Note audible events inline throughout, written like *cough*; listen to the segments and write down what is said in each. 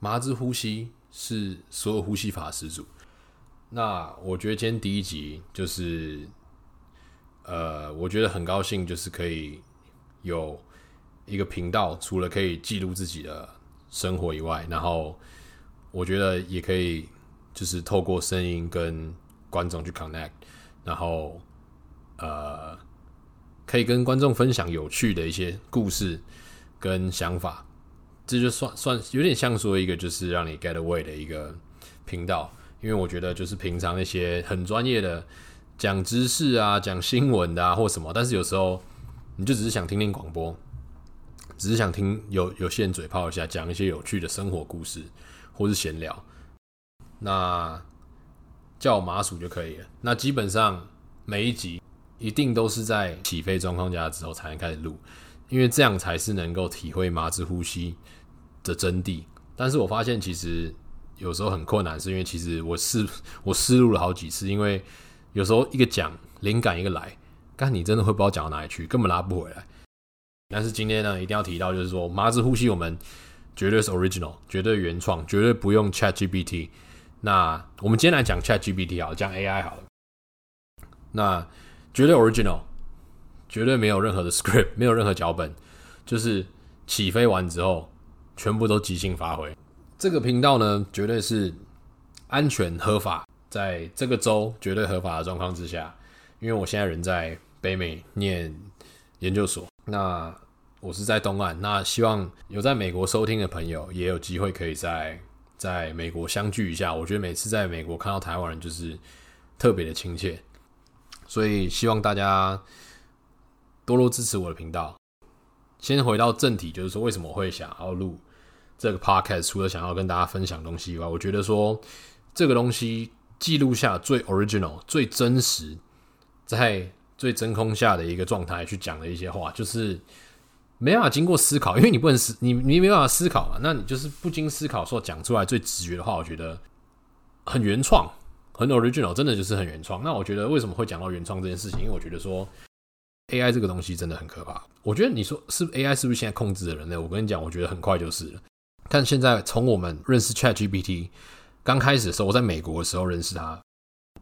麻之呼吸是所有呼吸法始祖。那我觉得今天第一集就是，呃，我觉得很高兴，就是可以有一个频道，除了可以记录自己的生活以外，然后我觉得也可以就是透过声音跟观众去 connect，然后呃，可以跟观众分享有趣的一些故事跟想法，这就算算有点像说一个就是让你 get away 的一个频道。因为我觉得就是平常那些很专业的讲知识啊、讲新闻的啊或什么，但是有时候你就只是想听听广播，只是想听有有些人嘴炮一下，讲一些有趣的生活故事或是闲聊，那叫我麻薯就可以了。那基本上每一集一定都是在起飞状况下之后才能开始录，因为这样才是能够体会麻子呼吸的真谛。但是我发现其实。有时候很困难，是因为其实我试我试录了好几次，因为有时候一个讲灵感一个来，但你真的会不知道讲到哪里去，根本拉不回来。但是今天呢，一定要提到，就是说麻子呼吸，我们绝对是 original，绝对原创，绝对不用 ChatGPT。那我们今天来讲 ChatGPT 好，讲 AI 好了。那绝对 original，绝对没有任何的 script，没有任何脚本，就是起飞完之后，全部都即兴发挥。这个频道呢，绝对是安全合法，在这个州绝对合法的状况之下，因为我现在人在北美念研究所，那我是在东岸，那希望有在美国收听的朋友也有机会可以在在美国相聚一下。我觉得每次在美国看到台湾人就是特别的亲切，所以希望大家多多支持我的频道。先回到正题，就是说为什么我会想要录。这个 podcast 除了想要跟大家分享东西以外，我觉得说这个东西记录下最 original、最真实，在最真空下的一个状态去讲的一些话，就是没办法经过思考，因为你不能思，你你没办法思考嘛，那你就是不经思考说讲出来最直觉的话，我觉得很原创，很 original，真的就是很原创。那我觉得为什么会讲到原创这件事情？因为我觉得说 AI 这个东西真的很可怕。我觉得你说是 AI 是不是现在控制了人类？我跟你讲，我觉得很快就是了。但现在从我们认识 ChatGPT 刚开始的时候，我在美国的时候认识它，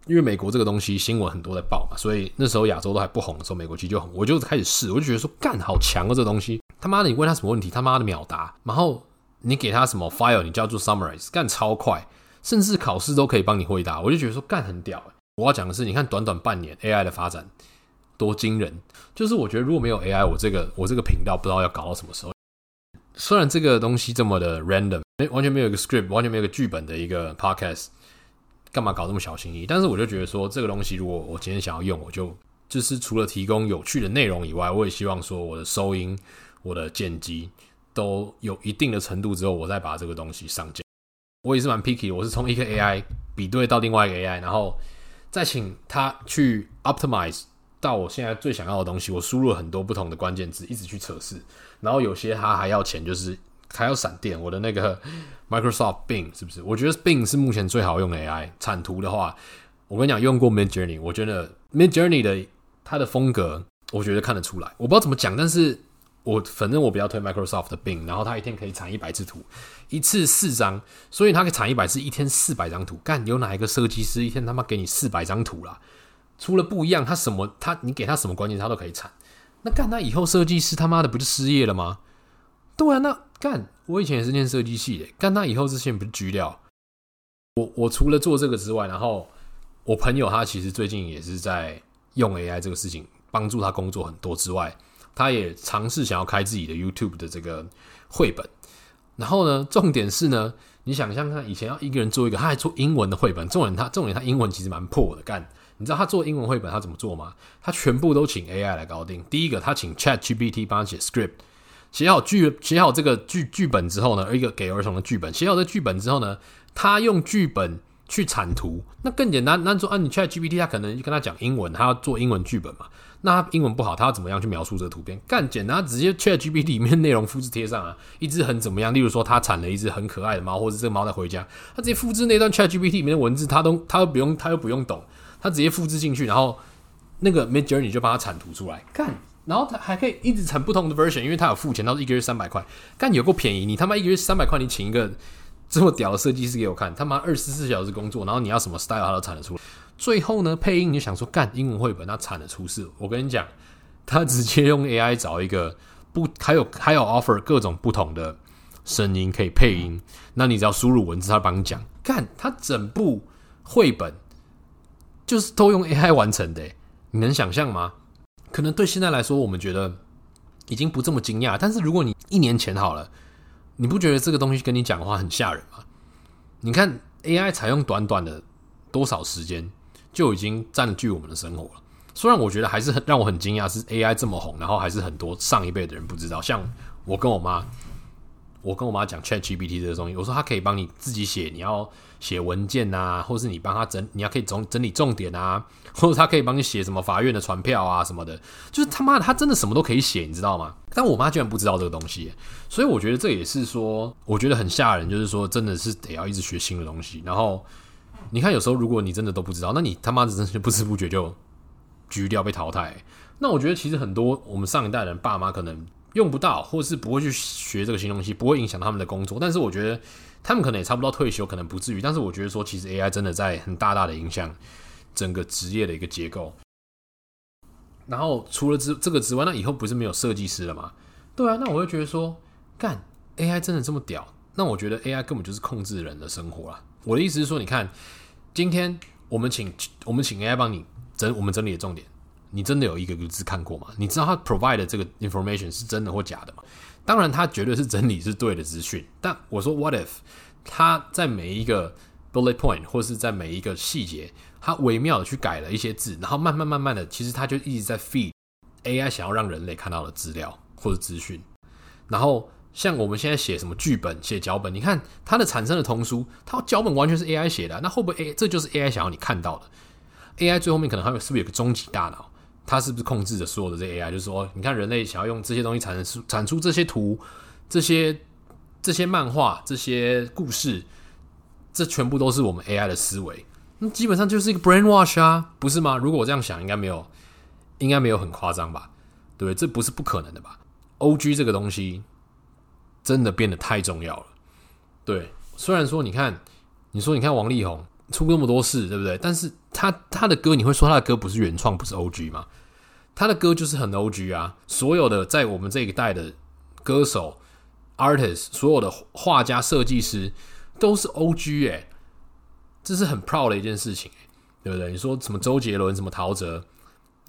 因为美国这个东西新闻很多在报嘛，所以那时候亚洲都还不红的时候，美国其实就很。我就开始试，我就觉得说，干好强哦，这东西他妈的，你问他什么问题，他妈的秒答，然后你给他什么 file，你叫做 summarize，干超快，甚至考试都可以帮你回答。我就觉得说，干很屌。我要讲的是，你看短短半年 AI 的发展多惊人，就是我觉得如果没有 AI，我这个我这个频道不知道要搞到什么时候。虽然这个东西这么的 random，完全没有一个 script，完全没有一个剧本的一个 podcast，干嘛搞这么小心翼翼？但是我就觉得说，这个东西如果我今天想要用，我就就是除了提供有趣的内容以外，我也希望说我的收音、我的剪辑都有一定的程度之后，我再把这个东西上架。我也是蛮 picky，我是从一个 AI 比对到另外一个 AI，然后再请他去 optimize 到我现在最想要的东西。我输入了很多不同的关键字，一直去测试。然后有些它还要钱，就是还要闪电。我的那个 Microsoft Bing 是不是？我觉得 Bing 是目前最好用的 AI。产图的话，我跟你讲，用过 Midjourney，我觉得 Midjourney 的它的风格，我觉得看得出来。我不知道怎么讲，但是我反正我比较推 Microsoft 的 Bing。然后它一天可以产一百次图，一次四张，所以它可以产一百次，一天四百张图。干，有哪一个设计师一天他妈给你四百张图啦？除了不一样，他什么他你给他什么关键，他都可以产。那干他以后设计师他妈的不就失业了吗？对啊，那干我以前也是念设计系的，干他以后这些不是橘掉？我我除了做这个之外，然后我朋友他其实最近也是在用 AI 这个事情帮助他工作很多之外，他也尝试想要开自己的 YouTube 的这个绘本。然后呢，重点是呢，你想象看以前要一个人做一个，他还做英文的绘本，重点他重点他英文其实蛮破的干。你知道他做英文绘本他怎么做吗？他全部都请 AI 来搞定。第一个，他请 ChatGPT 帮他写 script，写好剧写好这个剧剧本之后呢，一个给儿童的剧本，写好这剧本之后呢，他用剧本去产图，那更简单。那说啊，你 ChatGPT 他可能跟他讲英文，他要做英文剧本嘛？那他英文不好，他要怎么样去描述这个图片？干简单，直接 ChatGPT 里面内容复制贴上啊。一只很怎么样？例如说他产了一只很可爱的猫，或者这个猫在回家，他直接复制那段 ChatGPT 里面的文字，他都他都不用他又不用懂。他直接复制进去，然后那个 Midjourney 就把它产图出来，干，然后他还可以一直产不同的 version，因为他有付钱，到一个月三百块，干有够便宜，你他妈一个月三百块，你请一个这么屌的设计师给我看，他妈二十四小时工作，然后你要什么 style 他都产得出来。最后呢，配音你就想说干英文绘本，他产的出事。我跟你讲，他直接用 AI 找一个不，还有还有 offer 各种不同的声音可以配音，那你只要输入文字，他帮你讲。干，他整部绘本就是都用 AI 完成的，你能想象吗？可能对现在来说，我们觉得已经不这么惊讶。但是如果你一年前好了，你不觉得这个东西跟你讲的话很吓人吗？你看 AI 采用短短的多少时间，就已经占据我们的生活了。虽然我觉得还是很让我很惊讶，是 AI 这么红，然后还是很多上一辈的人不知道。像我跟我妈。我跟我妈讲 ChatGPT 这个东西，我说它可以帮你自己写，你要写文件啊，或是你帮他整，你要可以整整理重点啊，*laughs* 或者他可以帮你写什么法院的传票啊什么的，就是他妈的，他真的什么都可以写，你知道吗？但我妈居然不知道这个东西，所以我觉得这也是说，我觉得很吓人，就是说真的是得要一直学新的东西。然后你看，有时候如果你真的都不知道，那你他妈的真的不知不觉就橘掉被淘汰。那我觉得其实很多我们上一代人爸妈可能。用不到，或是不会去学这个新东西，不会影响他们的工作。但是我觉得他们可能也差不多退休，可能不至于。但是我觉得说，其实 AI 真的在很大大的影响整个职业的一个结构。然后除了这这个之外，那以后不是没有设计师了吗？对啊，那我会觉得说，干 AI 真的这么屌？那我觉得 AI 根本就是控制人的生活啊。我的意思是说，你看，今天我们请我们请 AI 帮你整我们整理的重点。你真的有一个个字看过吗？你知道他 provide 的这个 information 是真的或假的吗？当然，他绝对是真理是对的资讯。但我说，what if 他在每一个 bullet point 或是在每一个细节，他微妙的去改了一些字，然后慢慢慢慢的，其实他就一直在 feed AI 想要让人类看到的资料或者资讯。然后像我们现在写什么剧本、写脚本，你看它的产生的童书，它脚本完全是 AI 写的，那会不会 A 这就是 AI 想要你看到的？AI 最后面可能还有是不是有个终极大脑？它是不是控制着所有的这 AI？就是说，你看人类想要用这些东西产生产出这些图、这些这些漫画、这些故事，这全部都是我们 AI 的思维。那基本上就是一个 brainwash 啊，不是吗？如果我这样想，应该没有，应该没有很夸张吧？对不对？这不是不可能的吧？OG 这个东西真的变得太重要了。对，虽然说你看，你说你看王力宏。出那么多事，对不对？但是他他的歌，你会说他的歌不是原创，不是 OG 吗？他的歌就是很 OG 啊！所有的在我们这一代的歌手、artist，所有的画家、设计师都是 OG 哎，这是很 proud 的一件事情，对不对？你说什么周杰伦、什么陶喆，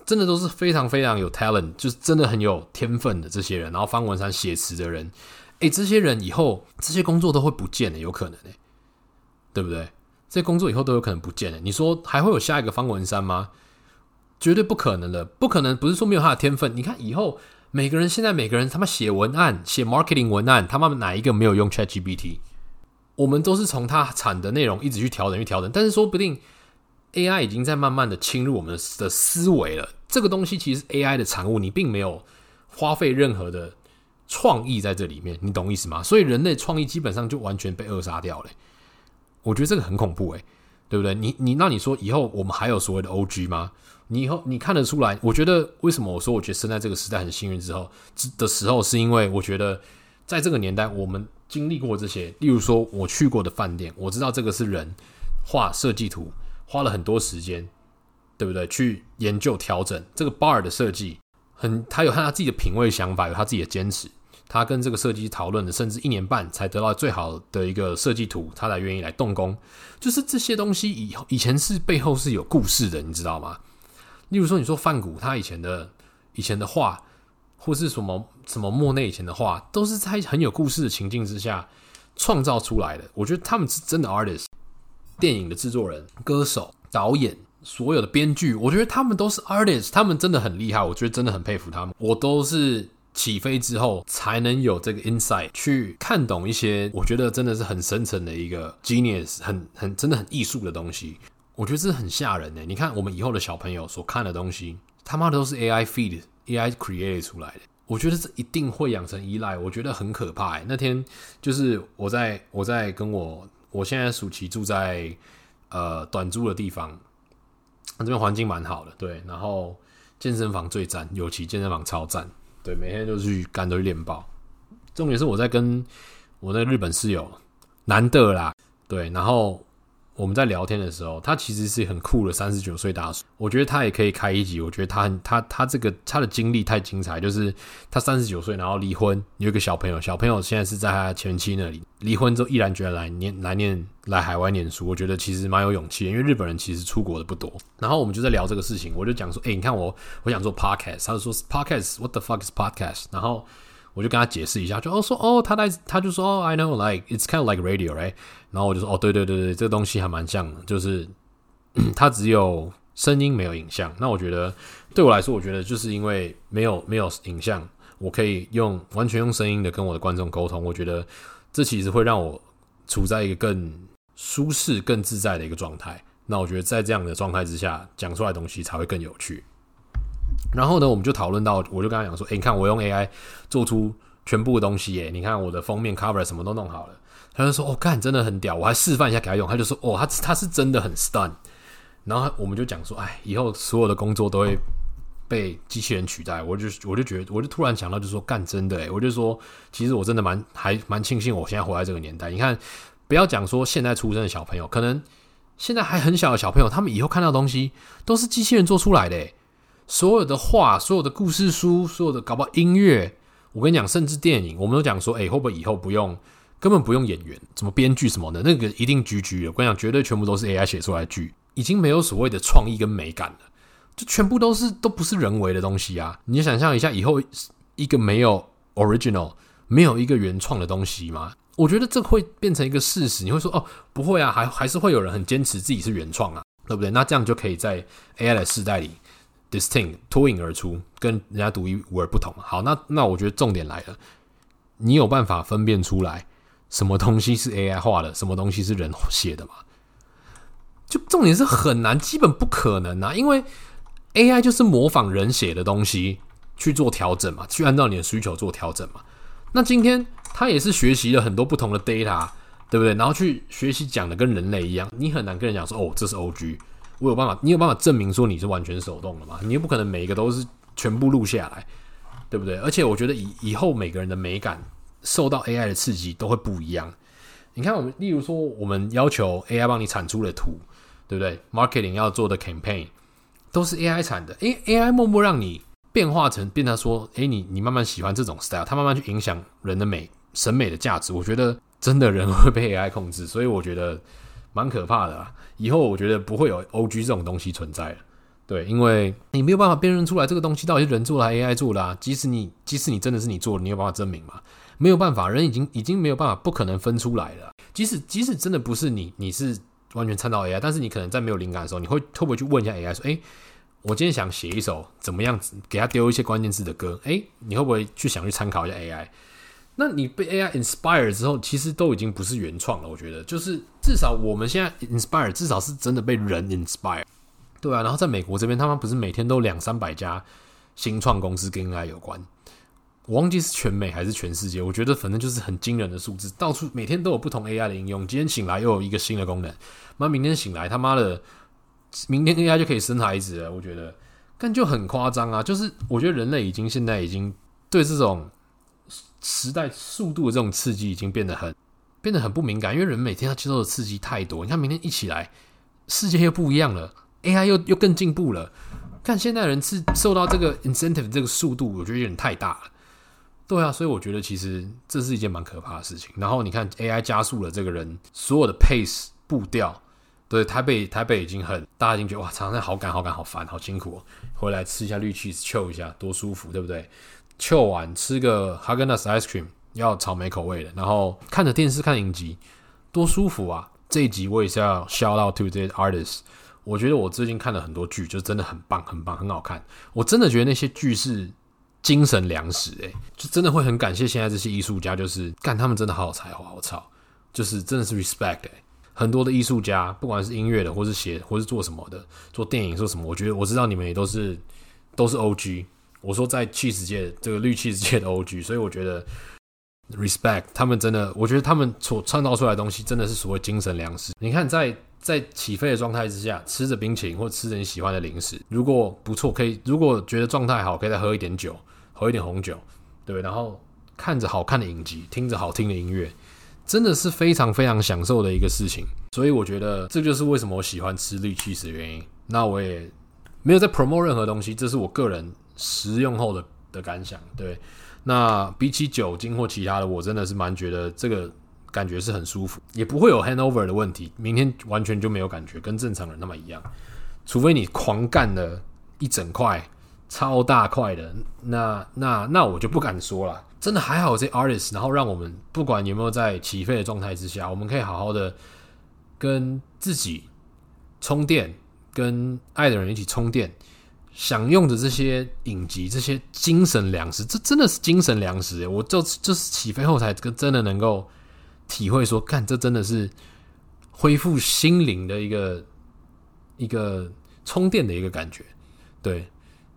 真的都是非常非常有 talent，就是真的很有天分的这些人。然后方文山写词的人，哎，这些人以后这些工作都会不见的，有可能哎，对不对？这工作以后都有可能不见了。你说还会有下一个方文山吗？绝对不可能的，不可能。不是说没有他的天分。你看以后每个人，现在每个人他妈写文案、写 marketing 文案，他妈哪一个没有用 ChatGPT？我们都是从他产的内容一直去调整、去调整。但是说不定 AI 已经在慢慢的侵入我们的思维了。这个东西其实 AI 的产物，你并没有花费任何的创意在这里面，你懂意思吗？所以人类创意基本上就完全被扼杀掉了。我觉得这个很恐怖诶，对不对？你你那你说以后我们还有所谓的 OG 吗？你以后你看得出来？我觉得为什么我说我觉得生在这个时代很幸运之后的时候，是因为我觉得在这个年代我们经历过这些，例如说我去过的饭店，我知道这个是人画设计图花了很多时间，对不对？去研究调整这个 bar 的设计，很他有他自己的品味想法，有他自己的坚持。他跟这个设计讨论了，甚至一年半才得到最好的一个设计图，他才愿意来动工。就是这些东西以以前是背后是有故事的，你知道吗？例如说，你说梵谷他以前的以前的画，或是什么什么莫内以前的画，都是在很有故事的情境之下创造出来的。我觉得他们是真的 artist，电影的制作人、歌手、导演，所有的编剧，我觉得他们都是 artist，他们真的很厉害。我觉得真的很佩服他们。我都是。起飞之后，才能有这个 insight 去看懂一些我觉得真的是很深层的一个 genius，很很真的很艺术的东西。我觉得这很吓人呢。你看我们以后的小朋友所看的东西，他妈的都是 AI feed、AI create 出来的。我觉得这一定会养成依赖，我觉得很可怕。那天就是我在我在跟我我现在暑期住在呃短租的地方，这边环境蛮好的，对，然后健身房最赞，尤其健身房超赞。对，每天就去干，都去练爆。重点是我在跟我的日本室友男的啦，对，然后。我们在聊天的时候，他其实是很酷的三十九岁大叔。我觉得他也可以开一集。我觉得他很他他这个他的经历太精彩，就是他三十九岁，然后离婚，有一个小朋友，小朋友现在是在他前妻那里。离婚之后，毅然决然来念来念来海外念书。我觉得其实蛮有勇气，因为日本人其实出国的不多。然后我们就在聊这个事情，我就讲说，哎，你看我我想做 podcast，他就说 podcast，what the fuck is podcast？然后。我就跟他解释一下，就哦说哦，他在他就说哦，I know like it's kind of like radio，right？然后我就说哦，对对对对，这个东西还蛮像的，就是 *coughs* 它只有声音没有影像。那我觉得对我来说，我觉得就是因为没有没有影像，我可以用完全用声音的跟我的观众沟通。我觉得这其实会让我处在一个更舒适、更自在的一个状态。那我觉得在这样的状态之下，讲出来的东西才会更有趣。然后呢，我们就讨论到，我就跟他讲说：“诶，你看我用 AI 做出全部的东西，诶，你看我的封面 cover 什么都弄好了。”他就说：“哦，干，真的很屌！”我还示范一下给他用，他就说：“哦，他他是真的很 stun。”然后我们就讲说：“哎，以后所有的工作都会被机器人取代。”我就我就觉得，我就突然想到，就说：“干，真的，我就说，其实我真的蛮还蛮庆幸我现在活在这个年代。你看，不要讲说现在出生的小朋友，可能现在还很小的小朋友，他们以后看到东西都是机器人做出来的。”所有的画，所有的故事书，所有的搞不好音乐，我跟你讲，甚至电影，我们都讲说，诶、欸，会不会以后不用，根本不用演员，怎么编剧什么的，那个一定 GG 了。我跟你讲，绝对全部都是 AI 写出来的剧，已经没有所谓的创意跟美感了，就全部都是都不是人为的东西啊！你想象一下，以后一个没有 original，没有一个原创的东西吗？我觉得这会变成一个事实。你会说，哦，不会啊，还还是会有人很坚持自己是原创啊，对不对？那这样就可以在 AI 的世代里。Distinct 脱颖而出，跟人家独一无二不同。好，那那我觉得重点来了，你有办法分辨出来什么东西是 AI 画的，什么东西是人写的吗？就重点是很难，基本不可能啊！因为 AI 就是模仿人写的东西去做调整嘛，去按照你的需求做调整嘛。那今天他也是学习了很多不同的 data，对不对？然后去学习讲的跟人类一样，你很难跟人讲说，哦，这是 OG。我有办法，你有办法证明说你是完全手动的吗？你又不可能每一个都是全部录下来，对不对？而且我觉得以以后每个人的美感受到 AI 的刺激都会不一样。你看，我们例如说，我们要求 AI 帮你产出的图，对不对？Marketing 要做的 campaign 都是 AI 产的，诶，AI 默默让你变化成变成说，诶，你你慢慢喜欢这种 style，它慢慢去影响人的美审美的价值。我觉得真的人会被 AI 控制，所以我觉得。蛮可怕的啊！以后我觉得不会有 OG 这种东西存在了，对，因为你没有办法辨认出来这个东西到底是人做的还是 AI 做的啊。即使你即使你真的是你做的，你有办法证明吗？没有办法，人已经已经没有办法，不可能分出来了。即使即使真的不是你，你是完全参照 AI，但是你可能在没有灵感的时候，你会会不会去问一下 AI 说：“诶，我今天想写一首怎么样子，给他丢一些关键字的歌，诶，你会不会去想去参考一下 AI？” 那你被 AI inspire 之后，其实都已经不是原创了。我觉得，就是至少我们现在 inspire，至少是真的被人 inspire，对啊。然后在美国这边，他们不是每天都两三百家新创公司跟 AI 有关，我忘记是全美还是全世界。我觉得反正就是很惊人的数字，到处每天都有不同 AI 的应用。今天醒来又有一个新的功能，那明天醒来他妈的，明天 AI 就可以生孩子了。我觉得，但就很夸张啊！就是我觉得人类已经现在已经对这种。时代速度的这种刺激已经变得很变得很不敏感，因为人每天要接受的刺激太多。你看，明天一起来，世界又不一样了，AI 又又更进步了。看现在人是受到这个 incentive 这个速度，我觉得有点太大了。对啊，所以我觉得其实这是一件蛮可怕的事情。然后你看 AI 加速了这个人所有的 pace 步调，对，台北台北已经很大家已经觉得哇，常常好赶好赶好烦好辛苦哦，回来吃一下绿 cheese chill 一下多舒服，对不对？秋晚吃个哈根达斯 ice cream，要草莓口味的，然后看着电视看影集，多舒服啊！这一集我也是要 shout out to the artists。我觉得我最近看了很多剧，就真的很棒，很棒，很好看。我真的觉得那些剧是精神粮食，诶，就真的会很感谢现在这些艺术家，就是干他们真的好有才华，我操，就是真的是 respect 诶。很多的艺术家，不管是音乐的，或是写，或是做什么的，做电影做什么，我觉得我知道你们也都是都是 OG。我说在汽水界这个绿汽水界的 OG，所以我觉得 respect 他们真的，我觉得他们所创造出来的东西真的是所谓精神粮食。你看在，在起飞的状态之下，吃着冰淇淋或吃着你喜欢的零食，如果不错，可以如果觉得状态好，可以再喝一点酒，喝一点红酒，对，然后看着好看的影集，听着好听的音乐，真的是非常非常享受的一个事情。所以我觉得这就是为什么我喜欢吃绿起司的原因。那我也没有在 promote 任何东西，这是我个人食用后的的感想。对，那比起酒精或其他的，我真的是蛮觉得这个感觉是很舒服，也不会有 hangover 的问题。明天完全就没有感觉，跟正常人那么一样。除非你狂干了一整块超大块的，那那那我就不敢说了。真的还好这 artist，然后让我们不管有没有在起飞的状态之下，我们可以好好的跟自己充电。跟爱的人一起充电，享用着这些影集，这些精神粮食，这真的是精神粮食。我就就是起飞后才真的能够体会说，看这真的是恢复心灵的一个一个充电的一个感觉。对，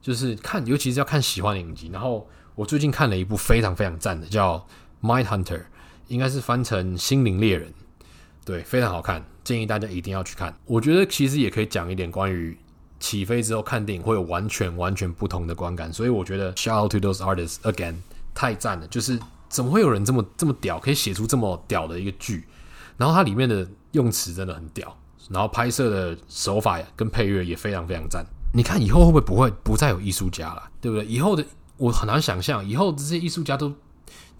就是看，尤其是要看喜欢的影集。然后我最近看了一部非常非常赞的，叫《Mind Hunter》，应该是翻成《心灵猎人》。对，非常好看，建议大家一定要去看。我觉得其实也可以讲一点关于起飞之后看电影会有完全完全不同的观感，所以我觉得 shout out to those artists again，太赞了！就是怎么会有人这么这么屌，可以写出这么屌的一个剧？然后它里面的用词真的很屌，然后拍摄的手法呀跟配乐也非常非常赞。你看以后会不会不会不再有艺术家了？对不对？以后的我很难想象，以后这些艺术家都。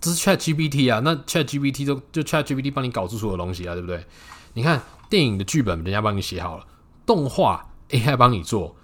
这是 Chat GPT 啊，那 Chat GPT 都就 Chat GPT 帮你搞出所有东西啊，对不对？你看电影的剧本，人家帮你写好了；动画 AI 帮你做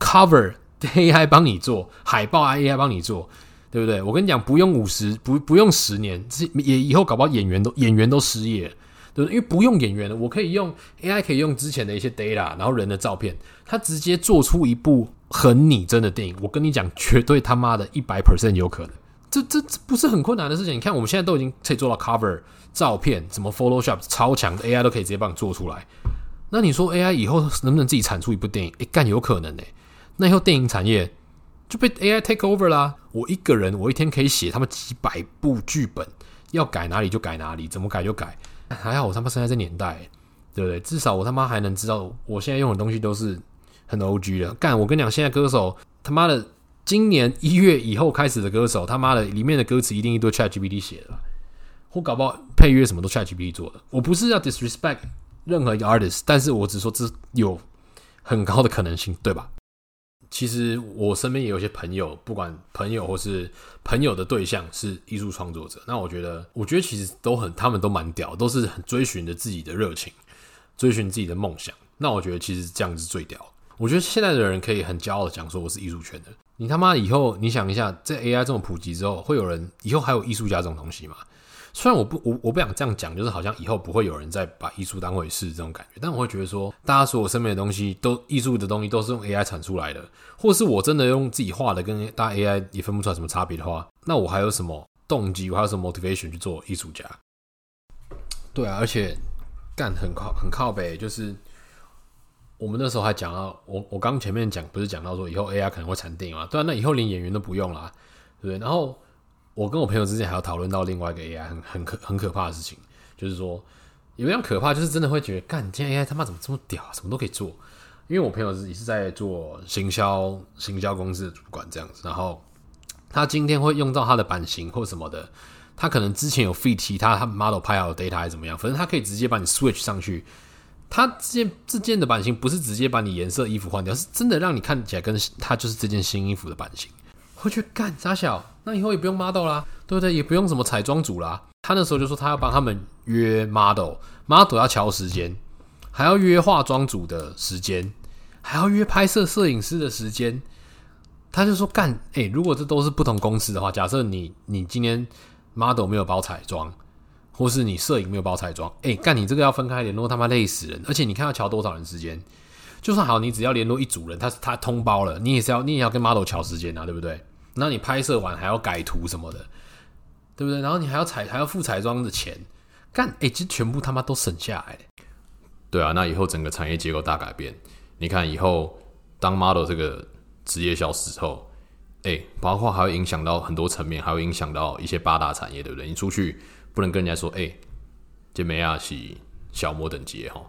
，Cover AI 帮你做，海报 AI 帮你做，对不对？我跟你讲，不用五十，不不用十年，也以后搞不好演员都演员都失业，对不对？因为不用演员了，我可以用 AI，可以用之前的一些 data，然后人的照片，它直接做出一部很拟真的电影。我跟你讲，绝对他妈的一百 percent 有可能。这这这不是很困难的事情。你看，我们现在都已经可以做到 cover 照片，什么 Photoshop 超强的 AI 都可以直接帮你做出来。那你说 AI 以后能不能自己产出一部电影？诶，干有可能呢。那以后电影产业就被 AI take over 啦。我一个人，我一天可以写他们几百部剧本，要改哪里就改哪里，怎么改就改。还好我他妈生在这年代，对不对？至少我他妈还能知道，我现在用的东西都是很 OG 的。干，我跟你讲，现在歌手他妈的。今年一月以后开始的歌手，他妈的里面的歌词一定一堆 ChatGPT 写的，或搞不好配乐什么都 ChatGPT 做的。我不是要 disrespect 任何一个 artist，但是我只说这有很高的可能性，对吧？其实我身边也有些朋友，不管朋友或是朋友的对象是艺术创作者，那我觉得，我觉得其实都很，他们都蛮屌，都是很追寻着自己的热情，追寻自己的梦想。那我觉得其实这样子最屌。我觉得现在的人可以很骄傲的讲说，我是艺术圈的。你他妈以后，你想一下，在 AI 这么普及之后，会有人以后还有艺术家这种东西吗？虽然我不我我不想这样讲，就是好像以后不会有人再把艺术当回事这种感觉，但我会觉得说，大家所有身边的东西都艺术的东西都是用 AI 产出来的，或是我真的用自己画的，跟大家 AI 也分不出来什么差别的话，那我还有什么动机？我还有什么 motivation 去做艺术家？对啊，而且干很靠很靠北，就是。我们那时候还讲到，我我刚前面讲不是讲到说以后 AI 可能会产电影吗？对啊，那以后连演员都不用啦，对不对？然后我跟我朋友之间还要讨论到另外一个 AI 很很可很可怕的事情，就是说有点可怕，就是真的会觉得，干，今天 AI 他妈怎么这么屌，什么都可以做？因为我朋友是也是在做行销行销公司的主管这样子，然后他今天会用到他的版型或什么的，他可能之前有 feed 其他他 model 拍好的 data 还是怎么样，反正他可以直接把你 switch 上去。他这件这件的版型不是直接把你颜色衣服换掉，是真的让你看起来跟他就是这件新衣服的版型。我去干傻小？那以后也不用 model 啦，对不对？也不用什么彩妆组啦。他那时候就说他要帮他们约 model，model 要乔时间，还要约化妆组的时间，还要约拍摄摄影师的时间。他就说干，哎、如果这都是不同公司的话，假设你你今天 model 没有包彩妆。或是你摄影没有包彩妆，哎，干你这个要分开联络，他妈累死人！而且你看要乔多少人时间？就算好，你只要联络一组人，他他通包了，你也是要你也要跟 model 乔时间啊，对不对？那你拍摄完还要改图什么的，对不对？然后你还要彩还要付彩妆的钱，干哎，其实全部他妈都省下来。对啊，那以后整个产业结构大改变。你看以后当 model 这个职业消失后，哎，包括还会影响到很多层面，还会影响到一些八大产业，对不对？你出去。不能跟人家说，哎、这美亚是小模等级哈，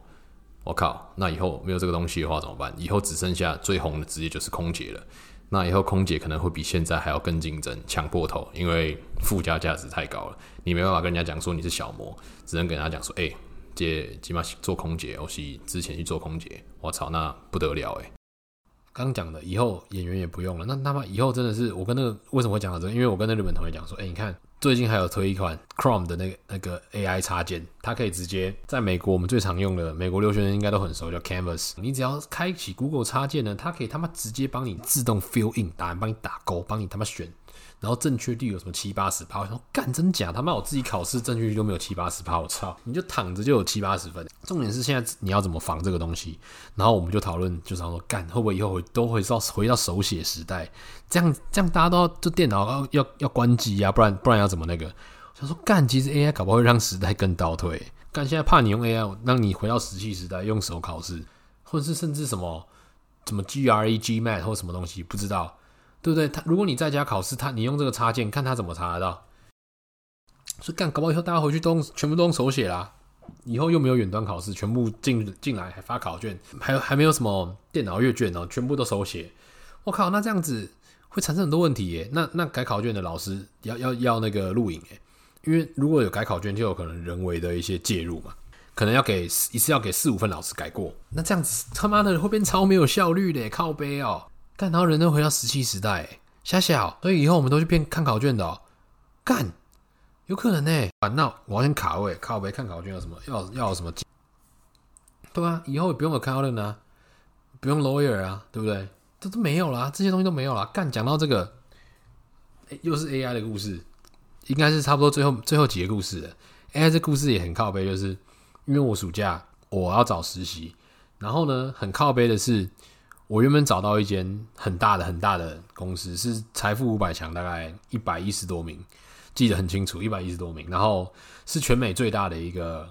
我靠，那以后没有这个东西的话怎么办？以后只剩下最红的职业就是空姐了。那以后空姐可能会比现在还要更竞争，抢破头，因为附加价值太高了，你没办法跟人家讲说你是小模，只能跟人家讲说，哎、欸，姐起码做空姐，我是之前去做空姐，我操，那不得了哎。刚讲的以后演员也不用了，那他妈以后真的是我跟那个为什么会讲到这个？因为我跟那日本同学讲说，哎、你看。最近还有推一款 Chrome 的那个那个 AI 插件，它可以直接在美国我们最常用的美国留学生应该都很熟，叫 Canvas。你只要开启 Google 插件呢，它可以他妈直接帮你自动 fill in 答案，帮你打勾，帮你他妈选。然后正确率有什么七八十趴？我说干真假？他妈我自己考试正确率都没有七八十趴，我操！你就躺着就有七八十分。重点是现在你要怎么防这个东西？然后我们就讨论，就想说干会不会以后都会到回到手写时代？这样这样大家都要就电脑要要要关机啊，不然不然要怎么那个？想说干，其实 AI 搞不好会让时代更倒退。干现在怕你用 AI 让你回到石器时代，用手考试，或者是甚至什么什么 GRE、GMAT 或什么东西，不知道。对不对？他如果你在家考试，他你用这个插件，看他怎么查得到。所以干，搞不好以后大家回去都全部都用手写啦。以后又没有远端考试，全部进进来还发考卷，还有还没有什么电脑阅卷哦，全部都手写。我靠，那这样子会产生很多问题耶。那那改考卷的老师要要要那个录影耶，因为如果有改考卷，就有可能人为的一些介入嘛，可能要给一次要给四五份老师改过。那这样子他妈的会变超没有效率的，靠背哦。干，然后人都回到石器时代，瞎小，所以以后我们都去变看考卷的哦。干，有可能呢。啊，那我要先卡位，靠背看考卷有什么？要要什么？对啊，以后也不用有 accountant 啊，不用 lawyer 啊，对不对？这都没有啦，这些东西都没有啦。干，讲到这个，又是 AI 的故事，应该是差不多最后最后几个故事了。AI 这故事也很靠背，就是因为我暑假我要找实习，然后呢，很靠背的是。我原本找到一间很大的很大的公司，是财富五百强，大概一百一十多名，记得很清楚，一百一十多名。然后是全美最大的一个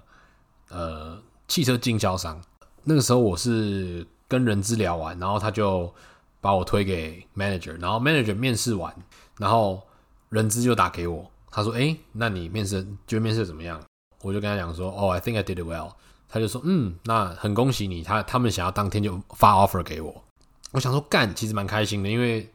呃汽车经销商。那个时候我是跟人资聊完，然后他就把我推给 manager，然后 manager 面试完，然后人资就打给我，他说：“诶，那你面试觉得面试怎么样？”我就跟他讲说：“哦，I think I did it well。”他就说：“嗯，那很恭喜你，他他们想要当天就发 offer 给我。”我想说干，其实蛮开心的，因为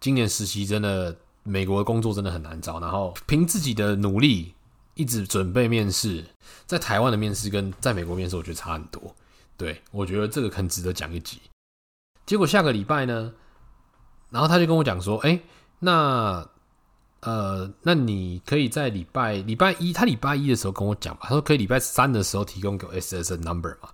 今年实习真的美国的工作真的很难找，然后凭自己的努力一直准备面试，在台湾的面试跟在美国面试我觉得差很多，对，我觉得这个很值得讲一集。结果下个礼拜呢，然后他就跟我讲说，哎，那呃，那你可以在礼拜礼拜一，他礼拜一的时候跟我讲吧，他说可以礼拜三的时候提供给我 SSN number 嘛，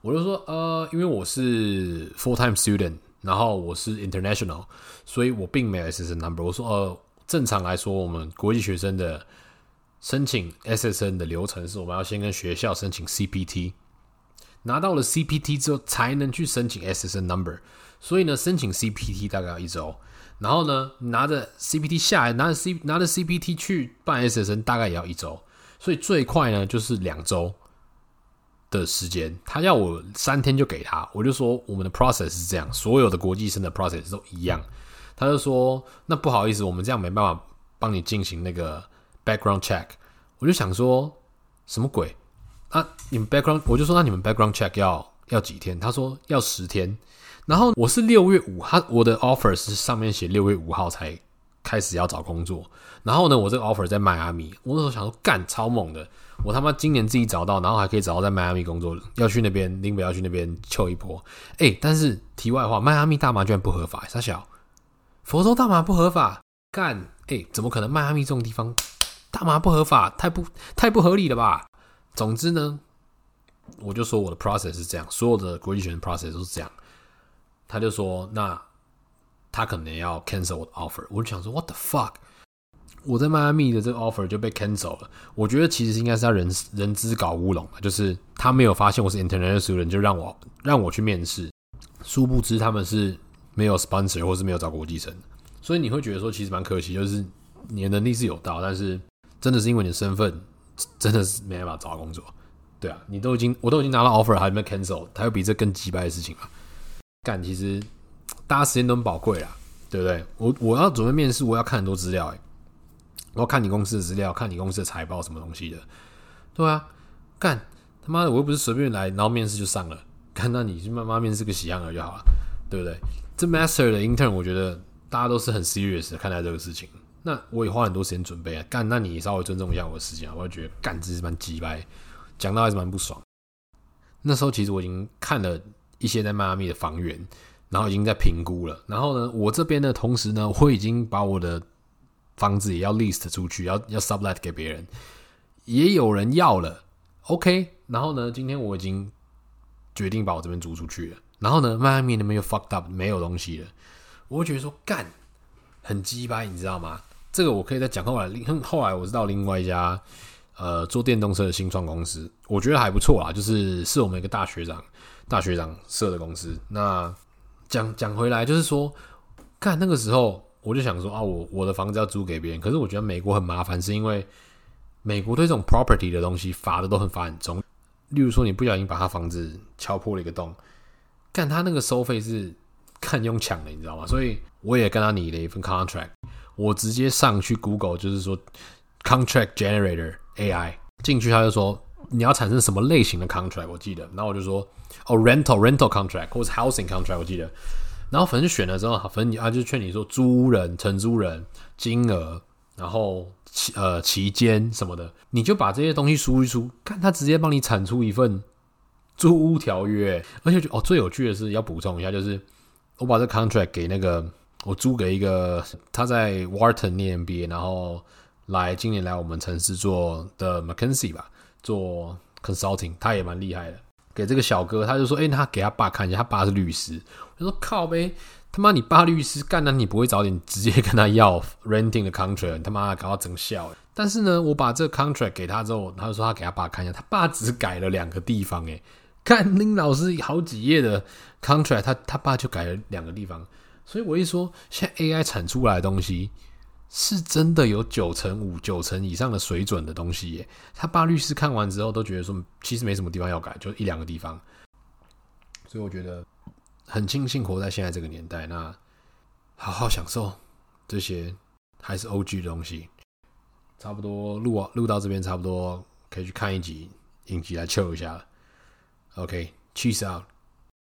我就说呃，因为我是 full time student。然后我是 international，所以我并没有 SSN number。我说，呃，正常来说，我们国际学生的申请 SSN 的流程是，我们要先跟学校申请 CPT，拿到了 CPT 之后，才能去申请 SSN number。所以呢，申请 CPT 大概要一周，然后呢，拿着 CPT 下来，拿着 C 拿着 CPT 去办 SSN 大概也要一周，所以最快呢就是两周。的时间，他要我三天就给他，我就说我们的 process 是这样，所有的国际生的 process 都一样。他就说，那不好意思，我们这样没办法帮你进行那个 background check。我就想说，什么鬼？啊，你们 background，我就说那你们 background check 要要几天？他说要十天。然后我是六月五号，我的 offer 是上面写六月五号才开始要找工作。然后呢，我这个 offer 在迈阿密，我那时候想说干超猛的。我他妈今年自己找到，然后还可以找到在迈阿密工作，要去那边，林北要去那边凑一波。哎、但是题外话，迈阿密大麻居然不合法，三小，佛州大麻不合法，干，哎、怎么可能？迈阿密这种地方大麻不合法，太不太不合理了吧？总之呢，我就说我的 process 是这样，所有的国际学生 process 都是这样。他就说，那他可能要 cancel 我的 offer，我就想说，what the fuck？我在迈阿密的这个 offer 就被 cancel 了。我觉得其实应该是他人人资搞乌龙，就是他没有发现我是 international student，就让我让我去面试。殊不知他们是没有 sponsor 或是没有找国际生，所以你会觉得说其实蛮可惜，就是你的能力是有到，但是真的是因为你的身份真的是没办法找到工作。对啊，你都已经我都已经拿到 offer 还没 cancel，还有比这更鸡掰的事情吗？干，其实大家时间都很宝贵啦，对不对？我我要准备面试，我要看很多资料、欸然后看你公司的资料，看你公司的财报什么东西的，对啊，干他妈的，我又不是随便来，然后面试就上了，看到你就慢慢面试个喜羊羊就好了，对不对？这 master 的 intern 我觉得大家都是很 serious 看待这个事情。那我也花很多时间准备啊，干，那你稍微尊重一下我的时间，我会觉得干，这是蛮鸡掰，讲到还是蛮不爽。那时候其实我已经看了一些在迈阿密的房源，然后已经在评估了。然后呢，我这边的同时呢，我已经把我的房子也要 list 出去，要要 sublet 给别人，也有人要了。OK，然后呢，今天我已经决定把我这边租出去了。然后呢，迈阿密那边又 fucked up，没有东西了。我会觉得说干，很鸡巴，你知道吗？这个我可以再讲。后来，后来我知道另外一家呃做电动车的新创公司，我觉得还不错啊，就是是我们一个大学长大学长设的公司。那讲讲回来，就是说，干那个时候我就想说啊，我我的房子要租给别人，可是我觉得美国很麻烦，是因为美国对这种 property 的东西罚的都很罚很重。例如说，你不小心把他房子敲破了一个洞，干他那个收费是看用抢的，你知道吗？所以我也跟他拟了一份 contract。我直接上去 Google，就是说 contract generator AI 进去，他就说你要产生什么类型的 contract，我记得，然后我就说哦 rental rental contract 或者 housing contract，我记得，然后反正选了之后，反正他就劝你说租人、承租人、金额，然后期呃期间什么的，你就把这些东西输一输，看他直接帮你产出一份租屋条约，而且哦最有趣的是要补充一下，就是我把这 contract 给那个。我租给一个他在 Wharton 念 MBA，然后来今年来我们城市做的 McKinsey 吧，做 consulting，他也蛮厉害的。给这个小哥，他就说：“哎、欸，他给他爸看一下，他爸是律师。”他说：“靠呗，他妈你爸律师干，那你不会早点直接跟他要 renting 的 contract？他妈搞到整笑。”但是呢，我把这个 contract 给他之后，他就说他给他爸看一下，他爸只改了两个地方。哎，看林老师好几页的 contract，他他爸就改了两个地方。所以我一说，现在 AI 产出来的东西是真的有九成五、九成以上的水准的东西耶。他爸律师看完之后都觉得说，其实没什么地方要改，就一两个地方。所以我觉得很庆幸活在现在这个年代，那好好享受这些还是 OG 的东西。差不多录啊录到这边，差不多可以去看一集影集来 chill 一下了。OK，cheese out。